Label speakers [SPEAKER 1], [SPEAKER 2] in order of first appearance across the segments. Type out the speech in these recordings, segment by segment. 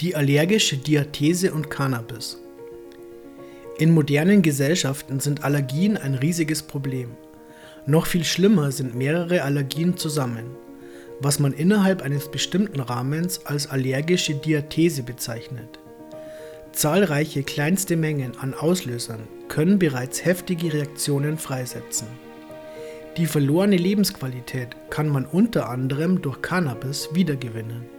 [SPEAKER 1] Die allergische Diathese und Cannabis. In modernen Gesellschaften sind Allergien ein riesiges Problem. Noch viel schlimmer sind mehrere Allergien zusammen, was man innerhalb eines bestimmten Rahmens als allergische Diathese bezeichnet. Zahlreiche kleinste Mengen an Auslösern können bereits heftige Reaktionen freisetzen. Die verlorene Lebensqualität kann man unter anderem durch Cannabis wiedergewinnen.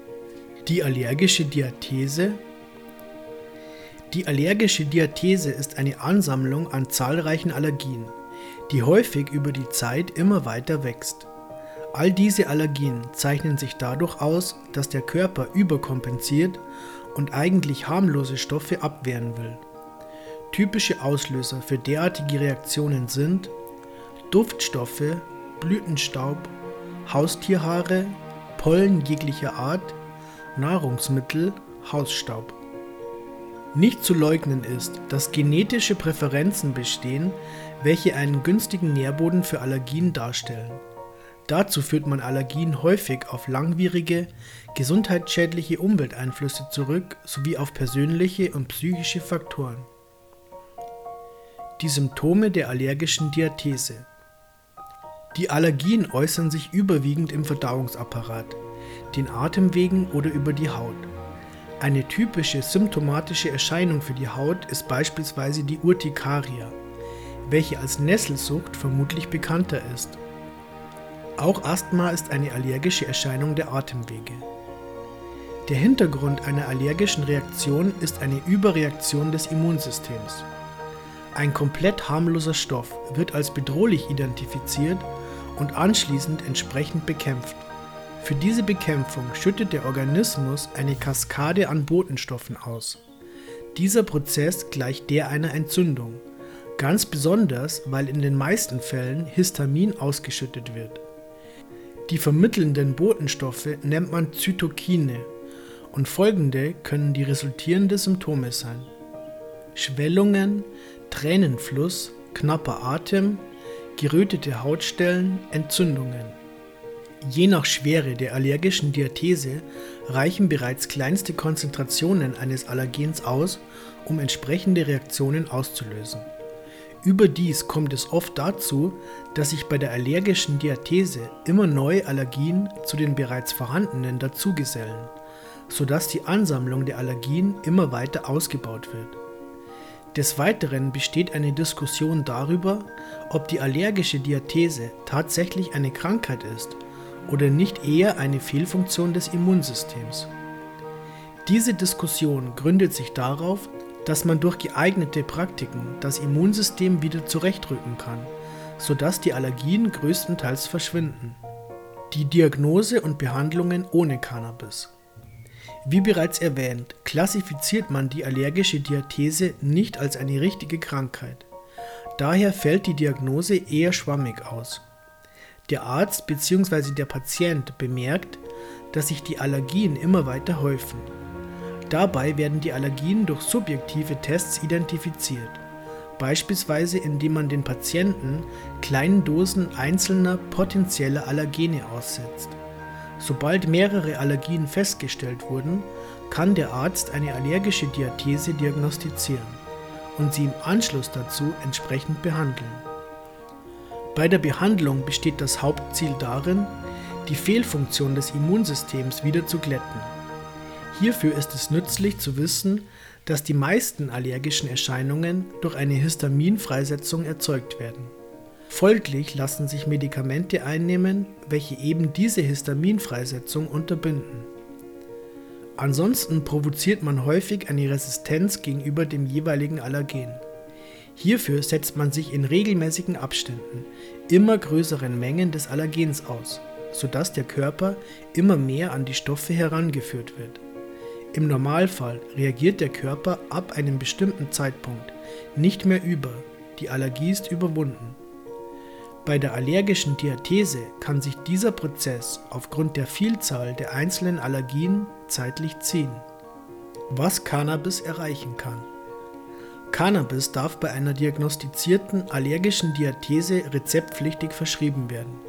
[SPEAKER 1] Die allergische Diathese Die allergische Diathese ist eine Ansammlung an zahlreichen Allergien, die häufig über die Zeit immer weiter wächst. All diese Allergien zeichnen sich dadurch aus, dass der Körper überkompensiert und eigentlich harmlose Stoffe abwehren will. Typische Auslöser für derartige Reaktionen sind Duftstoffe, Blütenstaub, Haustierhaare, Pollen jeglicher Art, Nahrungsmittel, Hausstaub. Nicht zu leugnen ist, dass genetische Präferenzen bestehen, welche einen günstigen Nährboden für Allergien darstellen. Dazu führt man Allergien häufig auf langwierige, gesundheitsschädliche Umwelteinflüsse zurück sowie auf persönliche und psychische Faktoren. Die Symptome der allergischen Diathese. Die Allergien äußern sich überwiegend im Verdauungsapparat den Atemwegen oder über die Haut. Eine typische symptomatische Erscheinung für die Haut ist beispielsweise die Urtikaria, welche als Nesselsucht vermutlich bekannter ist. Auch Asthma ist eine allergische Erscheinung der Atemwege. Der Hintergrund einer allergischen Reaktion ist eine Überreaktion des Immunsystems. Ein komplett harmloser Stoff wird als bedrohlich identifiziert und anschließend entsprechend bekämpft. Für diese Bekämpfung schüttet der Organismus eine Kaskade an Botenstoffen aus. Dieser Prozess gleicht der einer Entzündung, ganz besonders weil in den meisten Fällen Histamin ausgeschüttet wird. Die vermittelnden Botenstoffe nennt man Zytokine und folgende können die resultierenden Symptome sein. Schwellungen, Tränenfluss, knapper Atem, gerötete Hautstellen, Entzündungen. Je nach Schwere der allergischen Diathese reichen bereits kleinste Konzentrationen eines Allergens aus, um entsprechende Reaktionen auszulösen. Überdies kommt es oft dazu, dass sich bei der allergischen Diathese immer neue Allergien zu den bereits vorhandenen dazugesellen, sodass die Ansammlung der Allergien immer weiter ausgebaut wird. Des Weiteren besteht eine Diskussion darüber, ob die allergische Diathese tatsächlich eine Krankheit ist oder nicht eher eine Fehlfunktion des Immunsystems. Diese Diskussion gründet sich darauf, dass man durch geeignete Praktiken das Immunsystem wieder zurechtrücken kann, sodass die Allergien größtenteils verschwinden. Die Diagnose und Behandlungen ohne Cannabis. Wie bereits erwähnt, klassifiziert man die allergische Diathese nicht als eine richtige Krankheit. Daher fällt die Diagnose eher schwammig aus. Der Arzt bzw. der Patient bemerkt, dass sich die Allergien immer weiter häufen. Dabei werden die Allergien durch subjektive Tests identifiziert, beispielsweise indem man den Patienten kleinen Dosen einzelner potenzieller Allergene aussetzt. Sobald mehrere Allergien festgestellt wurden, kann der Arzt eine allergische Diathese diagnostizieren und sie im Anschluss dazu entsprechend behandeln. Bei der Behandlung besteht das Hauptziel darin, die Fehlfunktion des Immunsystems wieder zu glätten. Hierfür ist es nützlich zu wissen, dass die meisten allergischen Erscheinungen durch eine Histaminfreisetzung erzeugt werden. Folglich lassen sich Medikamente einnehmen, welche eben diese Histaminfreisetzung unterbinden. Ansonsten provoziert man häufig eine Resistenz gegenüber dem jeweiligen Allergen. Hierfür setzt man sich in regelmäßigen Abständen immer größeren Mengen des Allergens aus, sodass der Körper immer mehr an die Stoffe herangeführt wird. Im Normalfall reagiert der Körper ab einem bestimmten Zeitpunkt nicht mehr über, die Allergie ist überwunden. Bei der allergischen Diathese kann sich dieser Prozess aufgrund der Vielzahl der einzelnen Allergien zeitlich ziehen. Was Cannabis erreichen kann. Cannabis darf bei einer diagnostizierten allergischen Diathese rezeptpflichtig verschrieben werden.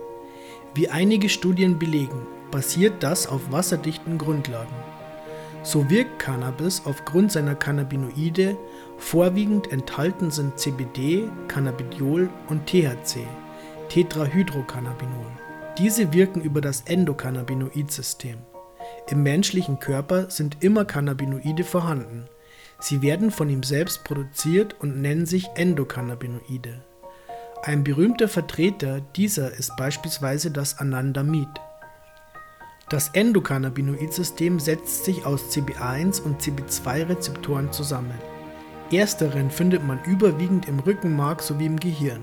[SPEAKER 1] Wie einige Studien belegen, basiert das auf wasserdichten Grundlagen. So wirkt Cannabis aufgrund seiner Cannabinoide, vorwiegend enthalten sind CBD, Cannabidiol und THC, Tetrahydrocannabinol. Diese wirken über das Endokannabinoid-System. Im menschlichen Körper sind immer Cannabinoide vorhanden. Sie werden von ihm selbst produziert und nennen sich Endokannabinoide. Ein berühmter Vertreter dieser ist beispielsweise das Anandamid. Das Endokannabinoid-System setzt sich aus CB1 und CB2-Rezeptoren zusammen. Ersteren findet man überwiegend im Rückenmark sowie im Gehirn,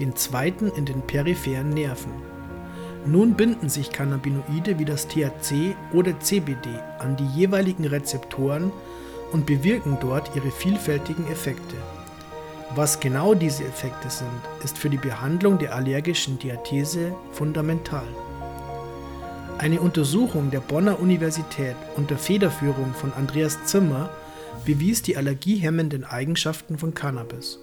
[SPEAKER 1] den zweiten in den peripheren Nerven. Nun binden sich Cannabinoide wie das THC oder CBD an die jeweiligen Rezeptoren und bewirken dort ihre vielfältigen Effekte. Was genau diese Effekte sind, ist für die Behandlung der allergischen Diathese fundamental. Eine Untersuchung der Bonner Universität unter Federführung von Andreas Zimmer bewies die allergiehemmenden Eigenschaften von Cannabis.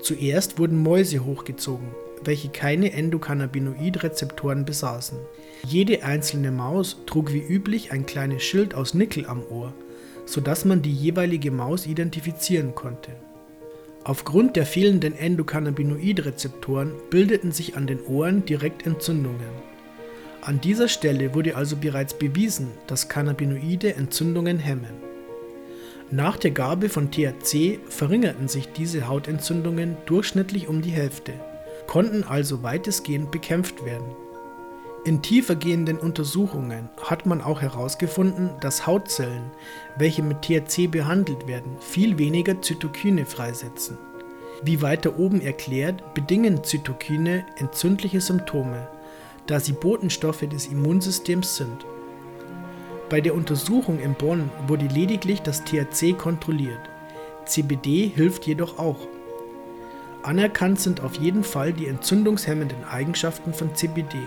[SPEAKER 1] Zuerst wurden Mäuse hochgezogen, welche keine Endokannabinoid-Rezeptoren besaßen. Jede einzelne Maus trug wie üblich ein kleines Schild aus Nickel am Ohr, sodass man die jeweilige Maus identifizieren konnte. Aufgrund der fehlenden Endokannabinoid-Rezeptoren bildeten sich an den Ohren direkt Entzündungen. An dieser Stelle wurde also bereits bewiesen, dass Cannabinoide Entzündungen hemmen. Nach der Gabe von THC verringerten sich diese Hautentzündungen durchschnittlich um die Hälfte, konnten also weitestgehend bekämpft werden. In tiefergehenden Untersuchungen hat man auch herausgefunden, dass Hautzellen, welche mit THC behandelt werden, viel weniger Zytokine freisetzen. Wie weiter oben erklärt, bedingen Zytokine entzündliche Symptome, da sie Botenstoffe des Immunsystems sind. Bei der Untersuchung in Bonn wurde lediglich das THC kontrolliert. CBD hilft jedoch auch. Anerkannt sind auf jeden Fall die entzündungshemmenden Eigenschaften von CBD.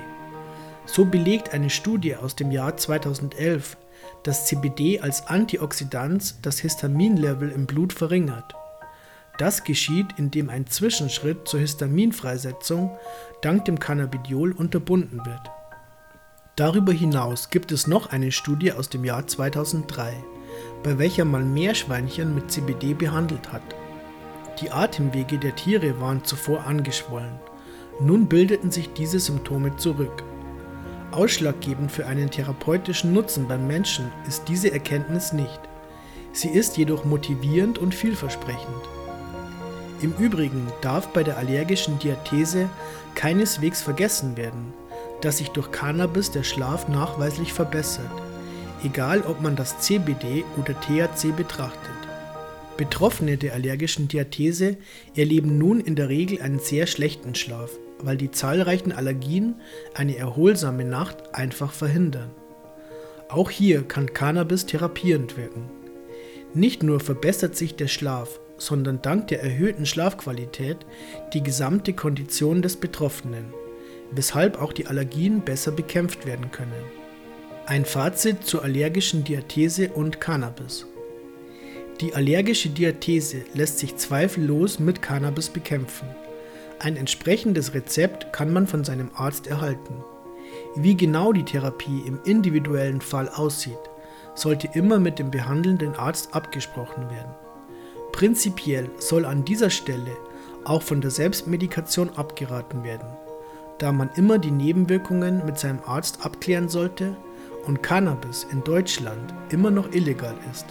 [SPEAKER 1] So belegt eine Studie aus dem Jahr 2011, dass CBD als Antioxidant das Histaminlevel im Blut verringert. Das geschieht, indem ein Zwischenschritt zur Histaminfreisetzung dank dem Cannabidiol unterbunden wird. Darüber hinaus gibt es noch eine Studie aus dem Jahr 2003, bei welcher man Meerschweinchen mit CBD behandelt hat. Die Atemwege der Tiere waren zuvor angeschwollen. Nun bildeten sich diese Symptome zurück. Ausschlaggebend für einen therapeutischen Nutzen beim Menschen ist diese Erkenntnis nicht. Sie ist jedoch motivierend und vielversprechend. Im Übrigen darf bei der allergischen Diathese keineswegs vergessen werden, dass sich durch Cannabis der Schlaf nachweislich verbessert, egal ob man das CBD oder THC betrachtet. Betroffene der allergischen Diathese erleben nun in der Regel einen sehr schlechten Schlaf, weil die zahlreichen Allergien eine erholsame Nacht einfach verhindern. Auch hier kann Cannabis therapierend wirken. Nicht nur verbessert sich der Schlaf, sondern dank der erhöhten Schlafqualität die gesamte Kondition des Betroffenen, weshalb auch die Allergien besser bekämpft werden können. Ein Fazit zur allergischen Diathese und Cannabis. Die allergische Diathese lässt sich zweifellos mit Cannabis bekämpfen. Ein entsprechendes Rezept kann man von seinem Arzt erhalten. Wie genau die Therapie im individuellen Fall aussieht, sollte immer mit dem behandelnden Arzt abgesprochen werden. Prinzipiell soll an dieser Stelle auch von der Selbstmedikation abgeraten werden, da man immer die Nebenwirkungen mit seinem Arzt abklären sollte und Cannabis in Deutschland immer noch illegal ist.